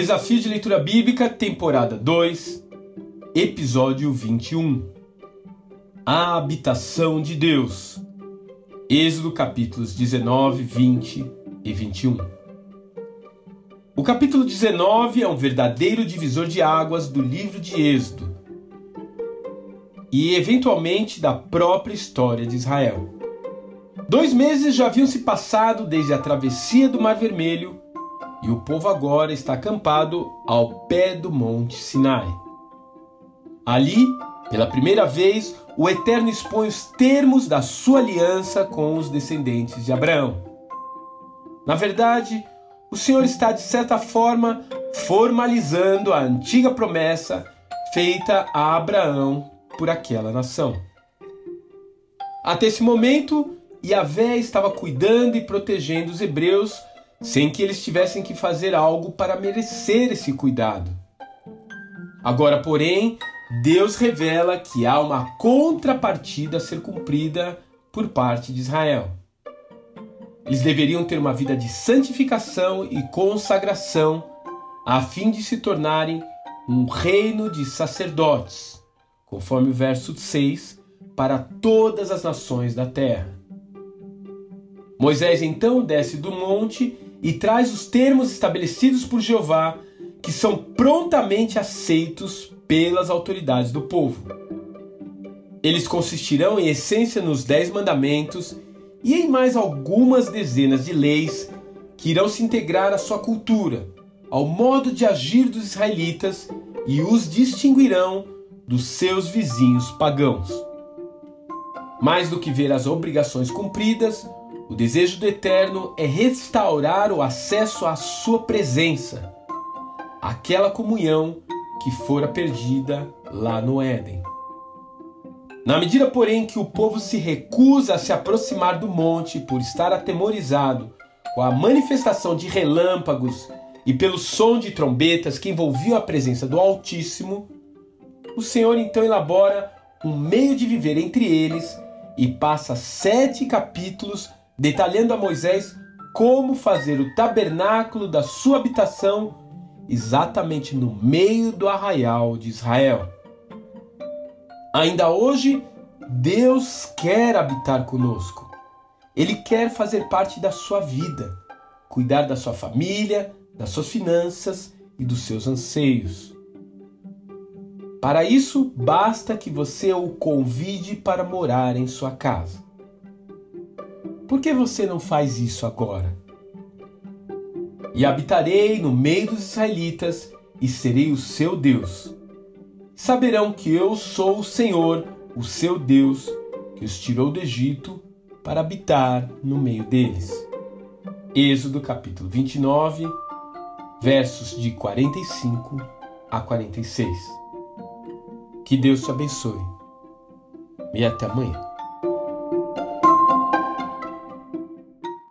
Desafio de Leitura Bíblica, temporada 2, episódio 21. A habitação de Deus. Êxodo capítulos 19, 20 e 21. O capítulo 19 é um verdadeiro divisor de águas do livro de Êxodo e, eventualmente, da própria história de Israel. Dois meses já haviam se passado desde a travessia do Mar Vermelho e o povo agora está acampado ao pé do Monte Sinai. Ali, pela primeira vez, o Eterno expõe os termos da sua aliança com os descendentes de Abraão. Na verdade, o Senhor está, de certa forma, formalizando a antiga promessa feita a Abraão por aquela nação. Até esse momento, Yahvé estava cuidando e protegendo os hebreus sem que eles tivessem que fazer algo para merecer esse cuidado. Agora, porém, Deus revela que há uma contrapartida a ser cumprida por parte de Israel. Eles deveriam ter uma vida de santificação e consagração, a fim de se tornarem um reino de sacerdotes, conforme o verso 6, para todas as nações da terra. Moisés então desce do monte e traz os termos estabelecidos por Jeová, que são prontamente aceitos pelas autoridades do povo. Eles consistirão em essência nos Dez Mandamentos e em mais algumas dezenas de leis que irão se integrar à sua cultura, ao modo de agir dos israelitas e os distinguirão dos seus vizinhos pagãos. Mais do que ver as obrigações cumpridas, o desejo do Eterno é restaurar o acesso à Sua presença, aquela comunhão que fora perdida lá no Éden. Na medida, porém, que o povo se recusa a se aproximar do monte por estar atemorizado com a manifestação de relâmpagos e pelo som de trombetas que envolviam a presença do Altíssimo, o Senhor então elabora um meio de viver entre eles e passa sete capítulos detalhando a Moisés como fazer o tabernáculo da sua habitação exatamente no meio do arraial de Israel. Ainda hoje, Deus quer habitar conosco. Ele quer fazer parte da sua vida, cuidar da sua família, das suas finanças e dos seus anseios. Para isso, basta que você o convide para morar em sua casa. Por que você não faz isso agora? E habitarei no meio dos israelitas e serei o seu Deus. Saberão que eu sou o Senhor, o seu Deus, que os tirou do Egito para habitar no meio deles. Êxodo capítulo 29, versos de 45 a 46. Que Deus te abençoe e até amanhã.